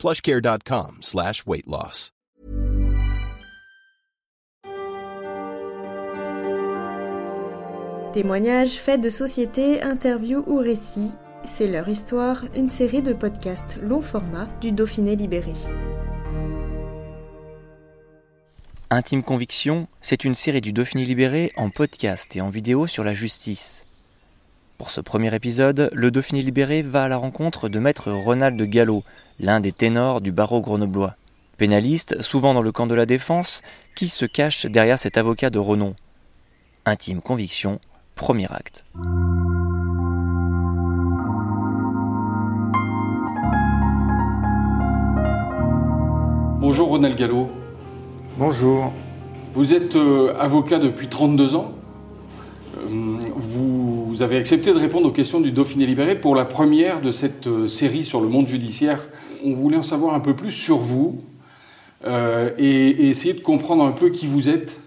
plushcare.com slash weight loss. Témoignages, faits de société, interviews ou récits, c'est leur histoire, une série de podcasts long format du Dauphiné libéré. Intime Conviction, c'est une série du Dauphiné libéré en podcast et en vidéo sur la justice. Pour ce premier épisode, le Dauphiné libéré va à la rencontre de maître Ronald Gallo, l'un des ténors du barreau grenoblois. Pénaliste, souvent dans le camp de la défense, qui se cache derrière cet avocat de renom? Intime Conviction, premier acte. Bonjour Ronald Gallo. Bonjour. Vous êtes euh, avocat depuis 32 ans. Euh, vous avez accepté de répondre aux questions du Dauphiné libéré pour la première de cette euh, série sur le monde judiciaire. On voulait en savoir un peu plus sur vous et, et, essayer de comprendre un peu qui vous êtes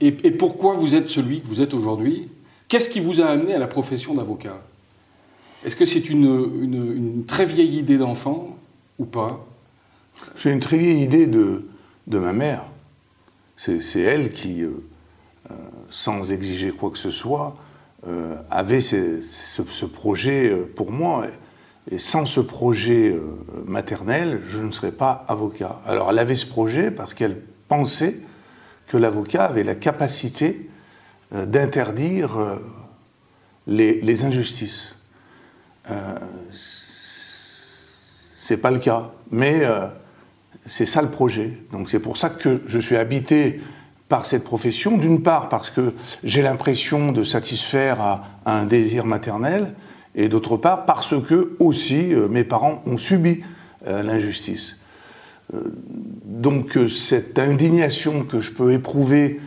et, et, pourquoi vous êtes celui que vous êtes aujourd'hui. Qu'est-ce qui vous a amené à la profession d'avocat? Est-ce que c'est une, très vieille idée d'enfant ou pas? C'est une très vieille idée de, de ma mère. C'est elle qui, euh, euh, sans exiger quoi que ce soit, euh, avait ce, projet pour moi. Et sans ce projet euh, maternel, je ne serais pas avocat. Alors elle avait ce projet parce qu'elle pensait que l'avocat avait la capacité euh, d'interdire euh, les, injustices. c'est pas le cas, mais c'est ça le projet. Donc c'est pour ça que je suis habité par cette profession, d'une part parce que j'ai l'impression de satisfaire à, un désir maternel, et d'autre part parce que aussi euh, mes parents ont subi euh, l'injustice. Euh, donc cette indignation que je peux éprouver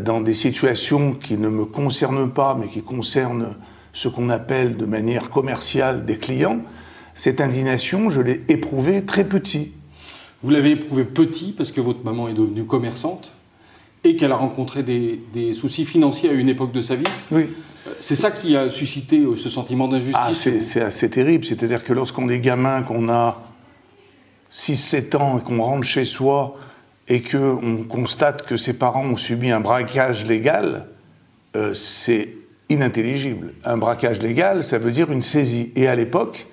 dans des situations qui ne me concernent pas, mais qui concernent ce qu'on appelle de manière commerciale des clients, cette indignation, je l'ai éprouvée très petit. Vous l'avez éprouvée petit parce que votre maman est devenue commerçante et qu'elle a rencontré des, des, soucis financiers à une époque de sa vie. Oui. C'est ça qui a suscité ce sentiment d'injustice ah, C'est assez terrible. C'est-à-dire que lorsqu'on est gamin, qu'on a 6-7 ans et qu'on rentre chez soi et qu'on constate que ses parents ont subi un braquage légal, euh, c'est inintelligible. Un braquage légal, ça veut dire une saisie. Et à l'époque,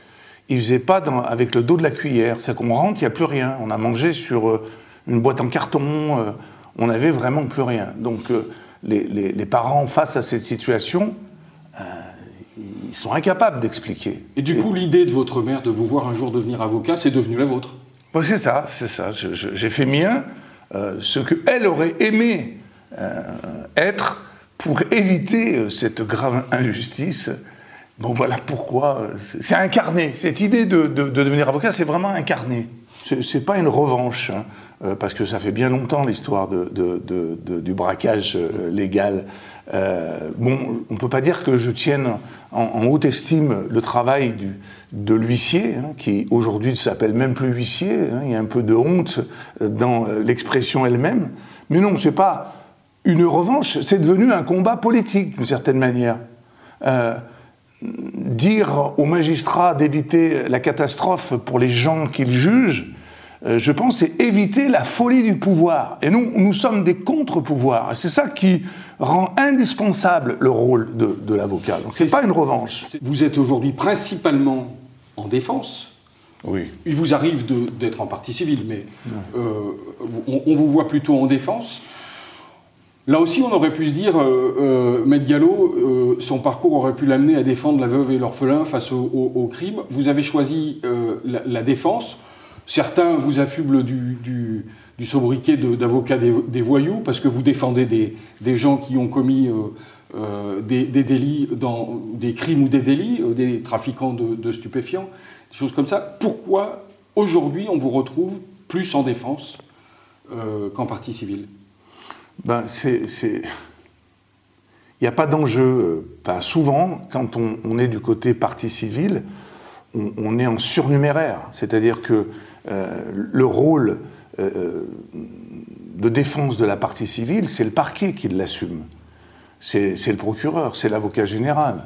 ils ne faisaient pas dans, avec le dos de la cuillère. C'est qu'on rentre, il n'y a plus rien. On a mangé sur euh, une boîte en carton, euh, on n'avait vraiment plus rien. Donc euh, les, les, les, parents, face à cette situation, euh, ils sont incapables d'expliquer. Et du coup, l'idée de votre mère de vous voir un jour devenir avocat, c'est devenu la vôtre? Bon, C'est ça, c'est ça. J'ai fait mien euh, ce qu'elle aurait aimé être pour éviter cette grave injustice. Bon, voilà pourquoi. C'est incarné. Cette idée de, de, de devenir avocat, c'est vraiment incarné. C'est pas une revanche, hein, parce que ça fait bien longtemps l'histoire du braquage euh, légal. Euh, bon, on peut pas dire que je tienne en, haute estime le travail de l'huissier, hein, qui aujourd'hui ne s'appelle même plus huissier. Hein, il y a un peu de honte dans l'expression elle-même. Mais non, c'est pas une revanche, c'est devenu un combat politique d'une certaine manière. Euh, dire aux magistrats d'éviter la catastrophe pour les gens qu'ils jugent, euh, je pense, c'est éviter la folie du pouvoir. Et nous, nous sommes des contre-pouvoirs. C'est ça qui rend indispensable le rôle de, de l'avocat. Donc c'est pas une revanche. Vous êtes aujourd'hui principalement en défense. Oui. Il vous arrive d'être en partie civile, mais euh, on, on, vous voit plutôt en défense. Là aussi, on aurait pu se dire, euh, euh, Maître Gallo, euh, son parcours aurait pu l'amener à défendre la veuve et l'orphelin face au, au, au, crime. Vous avez choisi euh, la, la, défense. Certains vous affublent du, sobriquet d'avocat des, voyous parce que vous défendez des, gens qui ont commis euh, des, des, délits, des crimes ou des délits, des trafiquants de, stupéfiants, des choses comme ça. Pourquoi aujourd'hui on vous retrouve plus en défense qu'en partie civile? Ben, c'est, Il n'y a pas d'enjeu. Souvent, quand on, est du côté partie civile, on, est en surnuméraire. C'est-à-dire que le rôle de défense de la partie civile, c'est le parquet qui l'assume. C'est, le procureur, c'est l'avocat général.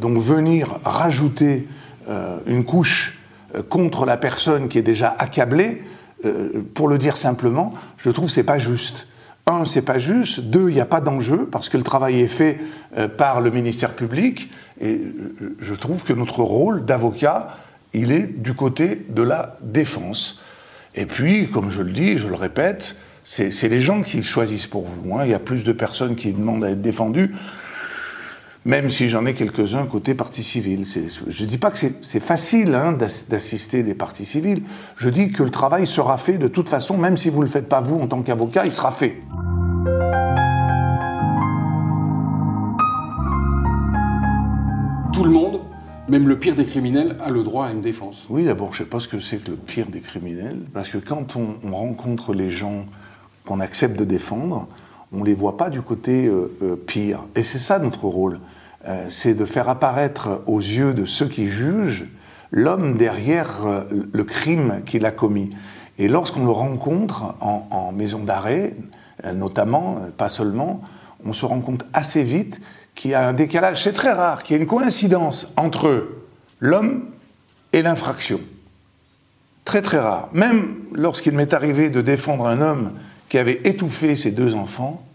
donc venir rajouter euh, une couche euh, contre la personne qui est déjà accablée, euh, pour le dire simplement, je trouve c'est pas juste. Un, c'est pas juste. Deux, il n'y a pas d'enjeu parce que le travail est fait par le ministère public. Et je trouve que notre rôle d'avocat, il est du côté de la défense. Et puis, comme je le dis, je le répète, c'est les gens qui choisissent pour vous. Hein. Il y a plus de personnes qui demandent à être défendues même si j'en ai quelques-uns côté partie civile. Je ne dis pas que c'est facile hein, d'assister des parties civiles, je dis que le travail sera fait de toute façon, même si vous ne le faites pas vous en tant qu'avocat, il sera fait. Tout le monde, même le pire des criminels, a le droit à une défense. Oui, d'abord, je ne sais pas ce que c'est que le pire des criminels, parce que quand on, rencontre les gens qu'on accepte de défendre, on ne les voit pas du côté euh, euh, pire. Et c'est ça notre rôle. Euh, c'est de faire apparaître aux yeux de ceux qui jugent l'homme derrière le crime qu'il a commis. Et lorsqu'on le rencontre en, maison d'arrêt, notamment, pas seulement, on se rend compte assez vite qu'il y a un décalage, c'est très rare, qu'il y ait une coïncidence entre l'homme et l'infraction. Très très rare. Même lorsqu'il m'est arrivé de défendre un homme qui avait étouffé ses deux enfants,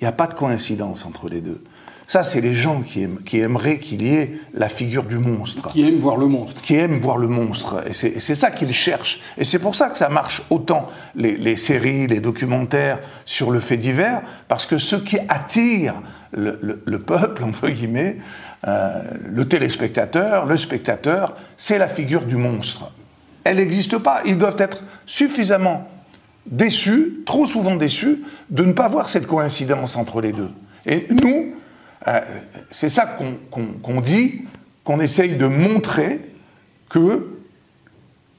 il n'y a pas de coïncidence entre les deux. Ça, c'est les gens qui, aimeraient qu'il y ait la figure du monstre. Qui aiment voir le monstre. Qui aiment voir le monstre. Et c'est ça qu'ils cherchent. Et c'est pour ça que ça marche autant, les, séries, les documentaires sur le fait divers, parce que ce qui attire le, peuple, entre guillemets, euh, le téléspectateur, le spectateur, c'est la figure du monstre. Elle n'existe pas. Ils doivent être suffisamment déçus, trop souvent déçus, de ne pas voir cette coïncidence entre les deux. Et nous, euh, c'est ça qu'on dit, qu'on essaye de montrer que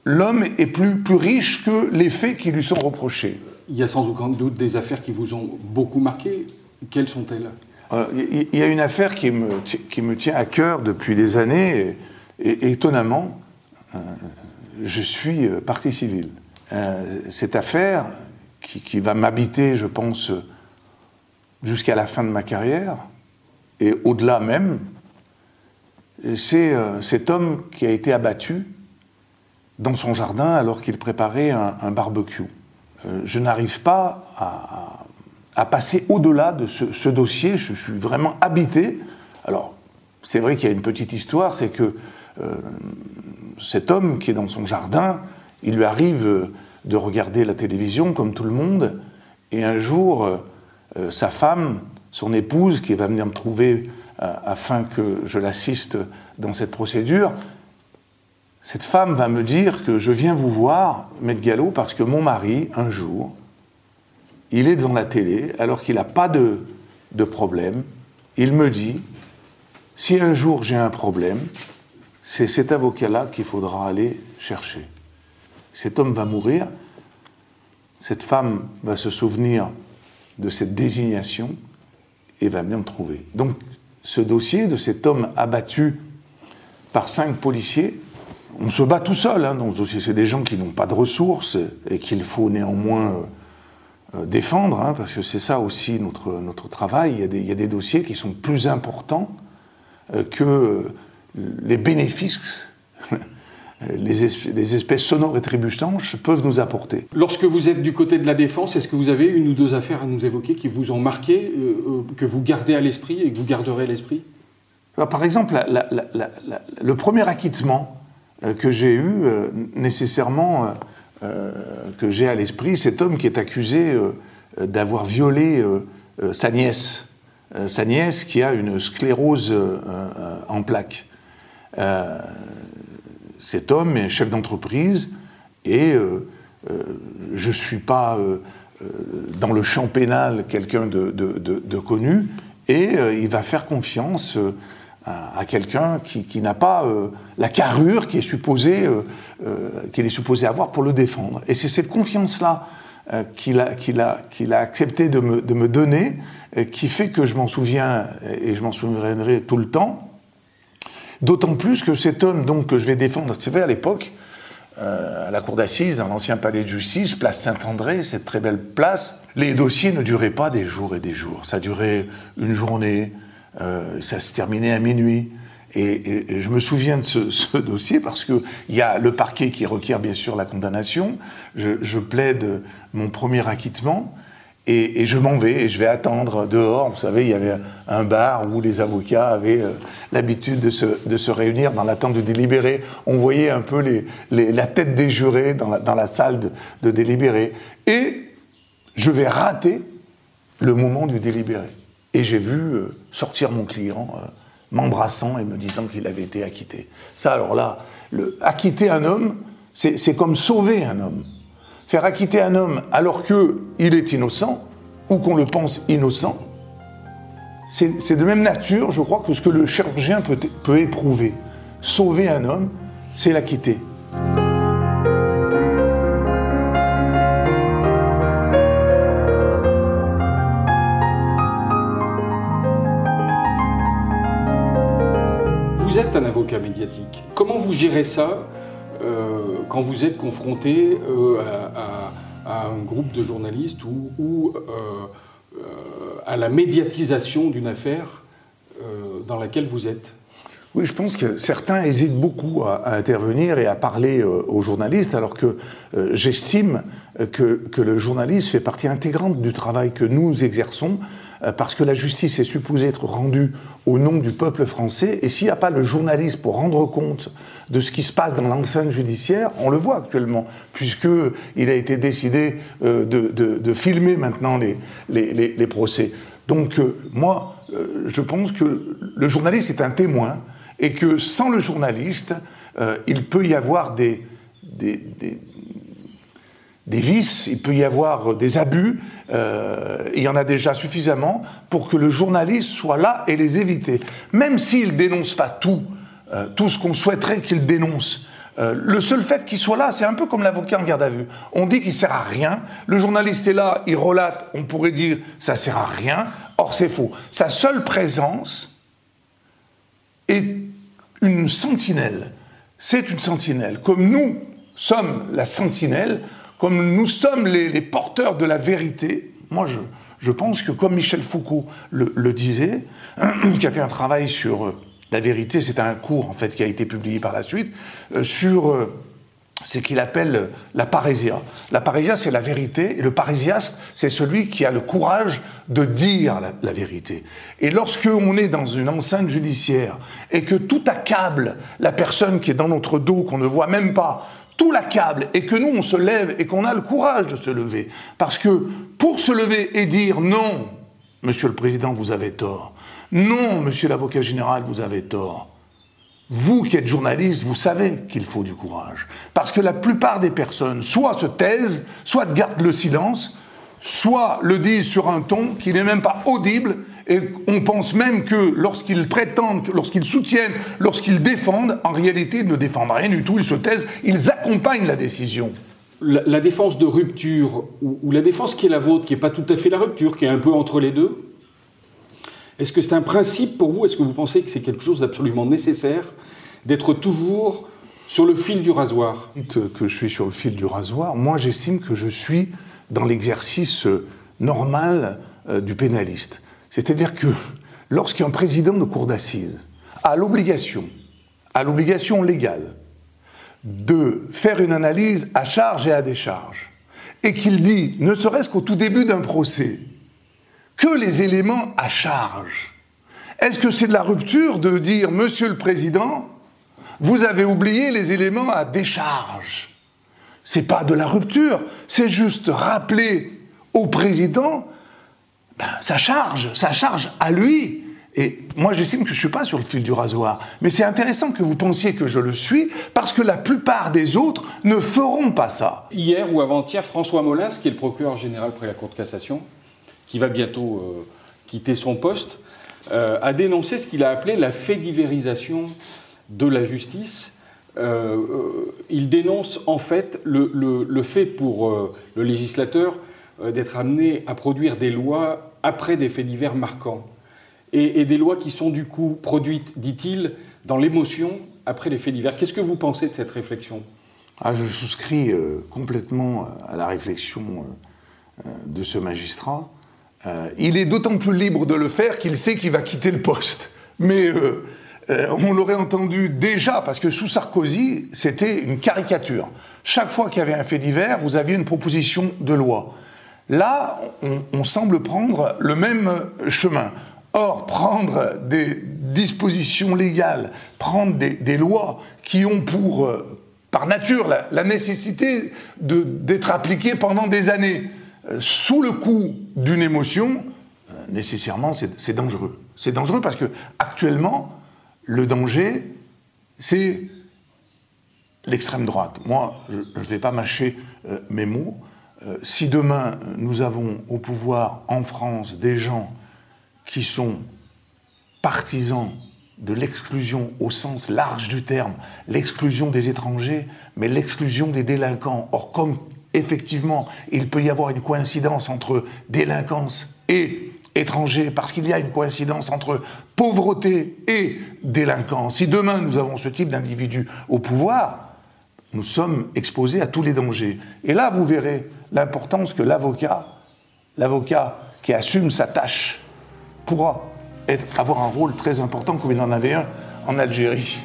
l'homme est plus, plus riche que les faits qui lui sont reprochés. Il y a sans aucun doute des affaires qui vous ont beaucoup marqué. Quelles sont-elles? Il y a une affaire qui me, qui me tient à cœur depuis des années, et, étonnamment, euh, je suis partie civile. cette affaire, qui, qui va m'habiter, je pense, jusqu'à la fin de ma carrière, et au-delà même, c'est euh, cet homme qui a été abattu dans son jardin alors qu'il préparait un, barbecue. Euh, je n'arrive pas à, passer au-delà de ce, dossier, je, suis vraiment habité. Alors, c'est vrai qu'il y a une petite histoire, c'est que euh, cet homme qui est dans son jardin, il lui arrive de regarder la télévision comme tout le monde, et un jour, sa femme son épouse, qui va venir me trouver euh, afin que je l'assiste dans cette procédure, cette femme va me dire que je viens vous voir, Maître Gallo, parce que mon mari, un jour, il est devant la télé, alors qu'il n'a pas de, de problème, il me dit, si un jour j'ai un problème, c'est cet avocat-là qu'il faudra aller chercher. Cet homme va mourir, cette femme va se souvenir de cette désignation, et va venir me trouver. Donc, ce dossier de cet homme abattu par cinq policiers, on se bat tout seul hein, dans. C'est des gens qui n'ont pas de ressources et qu'il faut néanmoins euh, défendre, hein, parce que c'est ça aussi notre, notre travail. Il y, a des, il y, a des, dossiers qui sont plus importants euh, que les bénéfices les, espèces sonores et trébuchantes peuvent nous apporter. Lorsque vous êtes du côté de la défense, est-ce que vous avez une ou deux affaires à nous évoquer qui vous ont marqué, euh, euh, que vous gardez à l'esprit et que vous garderez à l'esprit? Par exemple, le premier acquittement euh, que j'ai eu, nécessairement, que j'ai à l'esprit, cet homme qui est accusé d'avoir violé sa nièce, sa nièce qui a une sclérose en plaques. Cet homme est chef d'entreprise et euh, euh, je ne suis pas euh, dans le champ pénal quelqu'un de, connu et il va faire confiance à, quelqu'un qui, n'a pas euh, la carrure qui est supposé, qu'il est supposé avoir pour le défendre. Et c'est cette confiance-là qu'il a, qu'il a, accepté de me, donner qui fait que je m'en souviens et je m'en souviendrai tout le temps. D'autant plus que cet homme donc, que je vais défendre, c'était à l'époque, euh, à la cour d'assises, dans l'ancien palais de justice, place Saint-André, cette très belle place, les dossiers ne duraient pas des jours et des jours. Ça durait une journée, euh, ça se terminait à minuit. Et, je me souviens de ce, dossier parce qu'il y a le parquet qui requiert bien sûr la condamnation. je plaide mon premier acquittement. Et, je m'en vais et je vais attendre dehors. Vous savez, il y avait un bar où les avocats avaient euh, l'habitude de se, de réunir dans l'attente du délibéré. On voyait un peu la tête des jurés dans la, salle de, de, délibéré. Et je vais rater le moment du délibéré. Et j'ai vu euh, sortir mon client euh, m'embrassant et me disant qu'il avait été acquitté. Ça, alors là, acquitter un homme, c'est comme sauver un homme faire acquitter un homme alors qu'il est innocent, ou qu'on le pense innocent, c'est de même nature, je crois, que ce que le chirurgien peut éprouver. Sauver un homme, c'est l'acquitter. Médiatique. Comment vous gérez ça euh, quand vous êtes confronté euh, à, un groupe de journalistes ou, euh, à la médiatisation d'une affaire dans laquelle vous êtes? Oui, je pense que certains hésitent beaucoup à, intervenir et à parler aux journalistes, alors que j'estime que, que, le journaliste fait partie intégrante du travail que nous exerçons, parce que la justice est supposée être rendue au nom du peuple français, et s'il n'y a pas le journaliste pour rendre compte de ce qui se passe dans l'enceinte judiciaire, on le voit actuellement, puisqu'il a été décidé euh, de, filmer maintenant les, procès. Donc euh, moi, euh, je pense que le journaliste est un témoin et que sans le journaliste, il peut y avoir des, vices, il peut y avoir des abus, il y en a déjà suffisamment pour que le journaliste soit là et les éviter. Même s'il dénonce pas tout, euh, tout ce qu'on souhaiterait qu'il dénonce. Euh, le seul fait qu'il soit là, c'est un peu comme l'avocat en garde à vue. On dit qu'il sert à rien. Le journaliste est là, il relate. On pourrait dire ça sert à rien. Or c'est faux. Sa seule présence est une sentinelle. C'est une sentinelle. Comme nous sommes la sentinelle, comme nous sommes les, porteurs de la vérité. Moi, je, pense que comme Michel Foucault le, le disait, qui a fait un travail sur euh, la vérité, c'est un cours en fait qui a été publié par la suite euh, sur euh, ce qu'il appelle la parésia. La parésia, c'est la vérité, et le parésiaste, c'est celui qui a le courage de dire la, vérité. Et lorsque on est dans une enceinte judiciaire et que tout accable la personne qui est dans notre dos, qu'on ne voit même pas, tout l'accable, et que nous, on se lève et qu'on a le courage de se lever, parce que pour se lever et dire non, Monsieur le Président, vous avez tort, non, monsieur l'avocat général, vous avez tort. Vous qui êtes journaliste, vous savez qu'il faut du courage. Parce que la plupart des personnes soit se taisent, soit gardent le silence, soit le disent sur un ton qui n'est même pas audible, et on pense même que lorsqu'ils prétendent, lorsqu'ils soutiennent, lorsqu'ils défendent, en réalité, ils ne défendent rien du tout, ils se taisent, ils accompagnent la décision. La, défense de rupture, ou, ou, la défense qui est la vôtre, qui n'est pas tout à fait la rupture, qui est un peu entre les deux, est-ce que c'est un principe pour vous Est-ce que vous pensez que c'est quelque chose d'absolument nécessaire d'être toujours sur le fil du rasoir? Dites que je suis sur le fil du rasoir. Moi, j'estime que je suis dans l'exercice normal euh, du pénaliste. C'est-à-dire que lorsqu'un président de cour d'assises a l'obligation, a l'obligation légale de faire une analyse à charge et à décharge, et qu'il dit, ne serait-ce qu'au tout début d'un procès, que les éléments à charge. Est-ce que c'est de la rupture de dire, Monsieur le Président, vous avez oublié les éléments à décharge? C'est pas de la rupture, c'est juste rappeler au Président ben, sa charge, sa charge à lui. Et moi, j'estime que je ne suis pas sur le fil du rasoir. Mais c'est intéressant que vous pensiez que je le suis, parce que la plupart des autres ne feront pas ça. Hier ou avant-hier, François Molins, qui est le procureur général près la Cour de cassation, qui va bientôt euh, quitter son poste, euh, a dénoncé ce qu'il a appelé la fédivérisation de la justice. Euh, il dénonce en fait le, fait pour le législateur d'être amené à produire des lois après des faits divers marquants. Et, des lois qui sont du coup produites, dit-il, dans l'émotion après les faits divers. Qu'est-ce que vous pensez de cette réflexion? Ah, Je souscris complètement à la réflexion de ce magistrat. Euh, il est d'autant plus libre de le faire qu'il sait qu'il va quitter le poste. Mais euh, euh, on l'aurait entendu déjà, parce que sous Sarkozy, c'était une caricature. Chaque fois qu'il y avait un fait divers, vous aviez une proposition de loi. Là, on, semble prendre le même chemin. Or, prendre des dispositions légales, prendre des, lois qui ont pour, par nature, la nécessité d'être appliquées pendant des années, sous le coup d'une émotion, euh, nécessairement, c'est dangereux. C'est dangereux parce que actuellement, le danger, c'est l'extrême droite. Moi, je ne vais pas mâcher euh, mes mots. Euh, si demain nous avons au pouvoir en France des gens qui sont partisans de l'exclusion au sens large du terme, l'exclusion des étrangers, mais l'exclusion des délinquants. Or, comme effectivement, il peut y avoir une coïncidence entre délinquance et étranger, parce qu'il y a une coïncidence entre pauvreté et délinquance. Si demain nous avons ce type d'individu au pouvoir, nous sommes exposés à tous les dangers. Et là, vous verrez l'importance que l'avocat, l'avocat qui assume sa tâche, pourra avoir un rôle très important comme il en avait un en Algérie.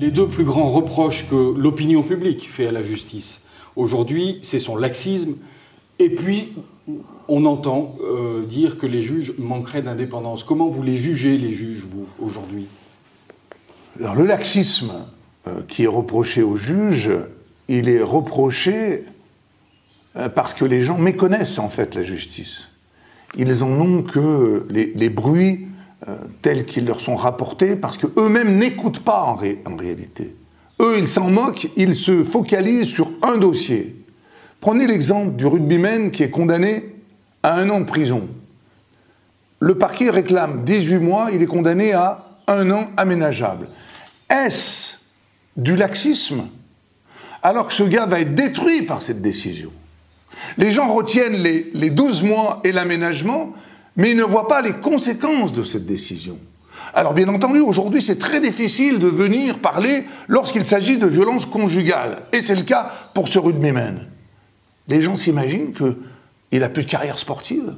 les deux plus grands reproches que l'opinion publique fait à la justice aujourd'hui, c'est son laxisme, et puis on entend euh, dire que les juges manqueraient d'indépendance. Comment vous les jugez, les juges, vous, aujourd'hui? Le laxisme euh, qui est reproché aux juges, il est reproché euh, parce que les gens méconnaissent en fait la justice. Ils en ont que les bruits tels qu'ils leur sont rapportés parce qu'eux-mêmes n'écoutent pas en, réalité. Eux, ils s'en moquent, ils se focalisent sur un dossier. Prenez l'exemple du rugbyman qui est condamné à un an de prison. Le parquet réclame 18 mois, il est condamné à un an aménageable. Est-ce du laxisme alors que ce gars va être détruit par cette décision? Les gens retiennent les, les 12 mois et l'aménagement, mais ils ne voient pas les conséquences de cette décision. Alors bien entendu, aujourd'hui, c'est très difficile de venir parler lorsqu'il s'agit de violences conjugales, et c'est le cas pour ce rugbyman. Les gens s'imaginent qu'il n'a plus de carrière sportive,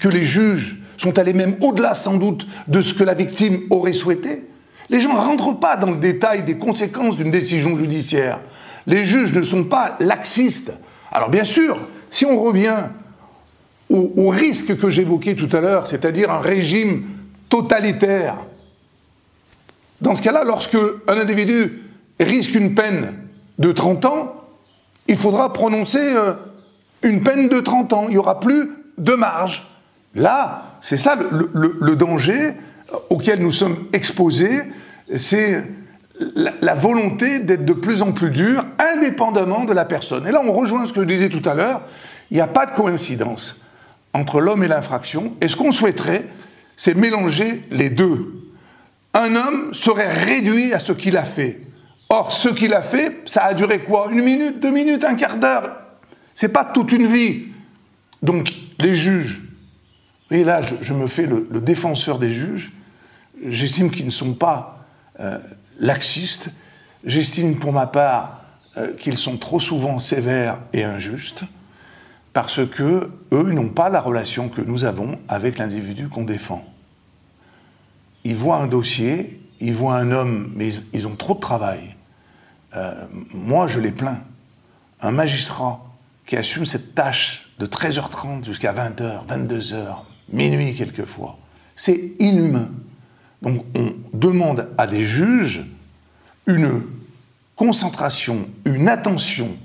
que les juges sont allés même au-delà sans doute de ce que la victime aurait souhaité. Les gens ne rentrent pas dans le détail des conséquences d'une décision judiciaire. Les juges ne sont pas laxistes. Alors bien sûr, si on revient au, risque que j'évoquais tout à l'heure, c'est-à-dire un régime totalitaire. Dans ce cas-là, lorsque un individu risque une peine de 30 ans, il faudra prononcer euh, une peine de 30 ans. Il n'y aura plus de marge. Là, c'est ça le, danger auquel nous sommes exposés, c'est la, la, volonté d'être de plus en plus dur, indépendamment de la personne. Et là, on rejoint ce que je disais tout à l'heure, il n'y a pas de coïncidence entre l'homme et l'infraction. Et ce qu'on souhaiterait, c'est mélanger les deux. Un homme serait réduit à ce qu'il a fait. Or, ce qu'il a fait, ça a duré quoi? Une minute, deux minutes, un quart d'heure C'est pas toute une vie. Donc, les juges, et là, je, me fais le, défenseur des juges, j'estime qu'ils ne sont pas euh, laxistes, j'estime pour ma part euh, qu'ils sont trop souvent sévères et injustes parce que eux n'ont pas la relation que nous avons avec l'individu qu'on défend. Ils voient un dossier, ils voient un homme, mais ils, ont trop de travail. Euh, moi, je les plains. Un magistrat qui assume cette tâche de 13h30 jusqu'à 20h, 22h, minuit quelquefois, c'est inhumain. Donc on demande à des juges une concentration, une attention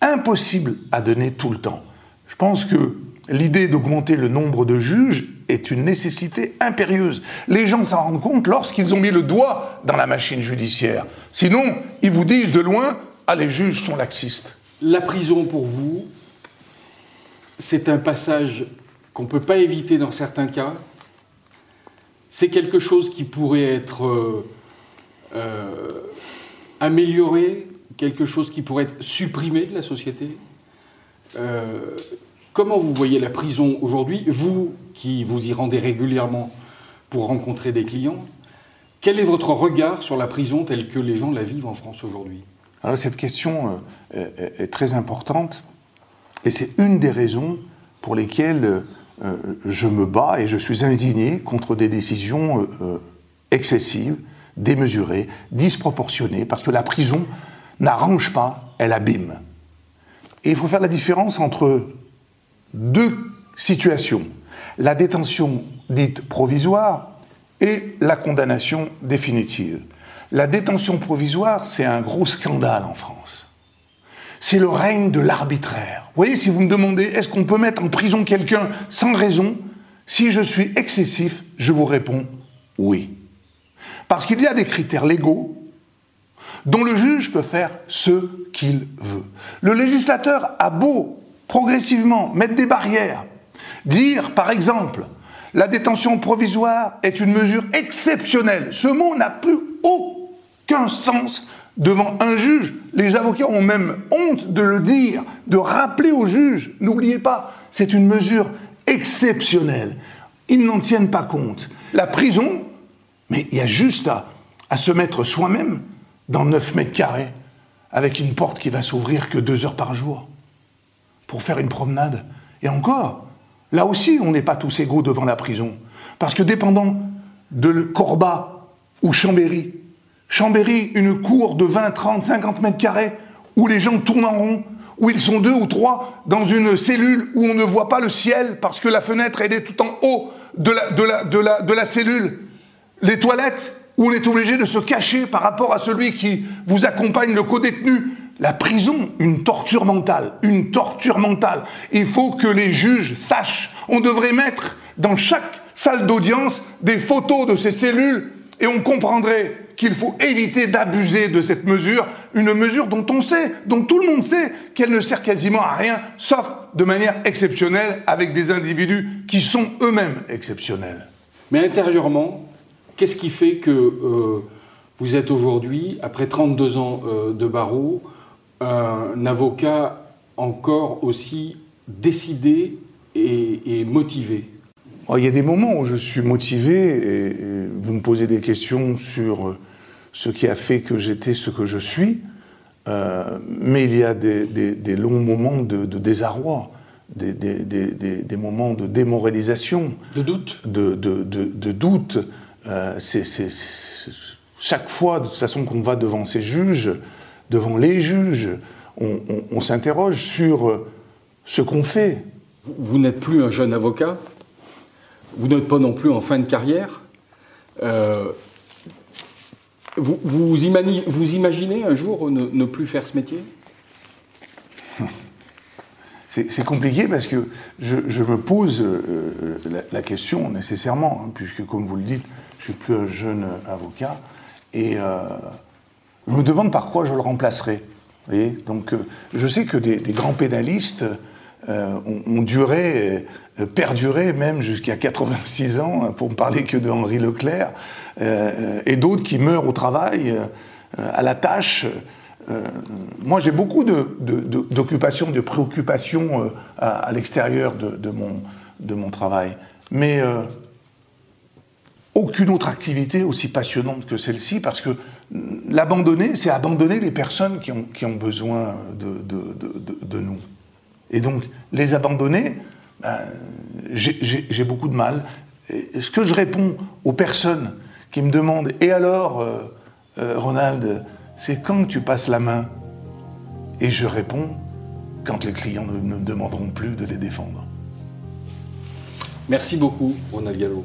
impossible à donner tout le temps. Je pense que l'idée d'augmenter le nombre de juges est une nécessité impérieuse. Les gens s'en rendent compte lorsqu'ils ont mis le doigt dans la machine judiciaire. Sinon, ils vous disent de loin, ah les juges sont laxistes. La prison pour vous, c'est un passage qu'on ne peut pas éviter dans certains cas. C'est quelque chose qui pourrait être euh, euh, amélioré, quelque chose qui pourrait être supprimé de la société. Euh, comment vous voyez la prison aujourd'hui, vous qui vous y rendez régulièrement pour rencontrer des clients? Quel est votre regard sur la prison telle que les gens la vivent en France aujourd'hui? Alors cette question est très importante et c'est une des raisons pour lesquelles euh, je me bats et je suis indigné contre des décisions euh, euh, excessives, démesurées, disproportionnées, parce que la prison n'arrange pas, elle abîme. Et il faut faire la différence entre deux situations. La détention dite provisoire et la condamnation définitive. La détention provisoire, c'est un gros scandale en France c'est le règne de l'arbitraire. Vous voyez, si vous me demandez est-ce qu'on peut mettre en prison quelqu'un sans raison, si je suis excessif, je vous réponds oui. Parce qu'il y a des critères légaux dont le juge peut faire ce qu'il veut. Le législateur a beau progressivement mettre des barrières, dire par exemple la détention provisoire est une mesure exceptionnelle. Ce mot n'a plus aucun sens devant un juge. Les avocats ont même honte de le dire, de rappeler au juge, n'oubliez pas, c'est une mesure exceptionnelle. Ils n'en tiennent pas compte. La prison, mais il y a juste à, se mettre soi-même dans 9 mètres carrés, avec une porte qui va s'ouvrir que deux heures par jour, pour faire une promenade. Et encore, là aussi, on n'est pas tous égaux devant la prison. Parce que dépendant de Corba ou Chambéry, Chambéry, une cour de 20, 30, 50 mètres carrés, où les gens tournent en rond, où ils sont deux ou trois dans une cellule où on ne voit pas le ciel parce que la fenêtre est tout en haut de la, de la, cellule. Les toilettes où on est obligé de se cacher par rapport à celui qui vous accompagne, le co-détenu. La prison, une torture mentale, une torture mentale. Il faut que les juges sachent. On devrait mettre dans chaque salle d'audience des photos de ces cellules et on comprendrait qu'il faut éviter d'abuser de cette mesure, une mesure dont on sait, dont tout le monde sait qu'elle ne sert quasiment à rien, sauf de manière exceptionnelle avec des individus qui sont eux-mêmes exceptionnels. Mais intérieurement, qu'est-ce qui fait que euh, vous êtes aujourd'hui, après 32 ans euh, de barreau, un avocat encore aussi décidé et motivé Oh, il y a des moments où je suis motivé et, vous me posez des questions sur ce qui a fait que j'étais ce que je suis, euh, mais il y a des, longs moments de, désarroi, des, moments de démoralisation. De doute De, doute. Euh, c'est, chaque fois, de toute façon, qu'on va devant ces juges, devant les juges, on s'interroge sur ce qu'on fait. Vous n'êtes plus un jeune avocat vous n'êtes pas non plus en fin de carrière. Euh, vous, vous, imaginez, un jour ne, plus faire ce métier? C'est compliqué parce que je, me pose euh, la, question nécessairement, hein, puisque comme vous le dites, je suis plus un jeune avocat, et euh, je me demande par quoi je le remplacerai. Donc je sais que des, grands pénalistes ont, duré euh, perdurer même jusqu'à 86 ans, pour ne parler que de Henri Leclerc, euh, et d'autres qui meurent au travail, euh, à la tâche. moi, j'ai beaucoup d'occupations, de, de, préoccupations à, l'extérieur de, mon, de mon travail. Mais aucune autre activité aussi passionnante que celle-ci, parce que l'abandonner, c'est abandonner les personnes qui ont, besoin de, nous. Et donc, les abandonner, ben, j'ai beaucoup de mal. ce que je réponds aux personnes qui me demandent Et alors, euh, euh, Ronald, c'est quand tu passes la main? Et je réponds quand les clients ne me demanderont plus de les défendre. Merci beaucoup, Ronald Gallo.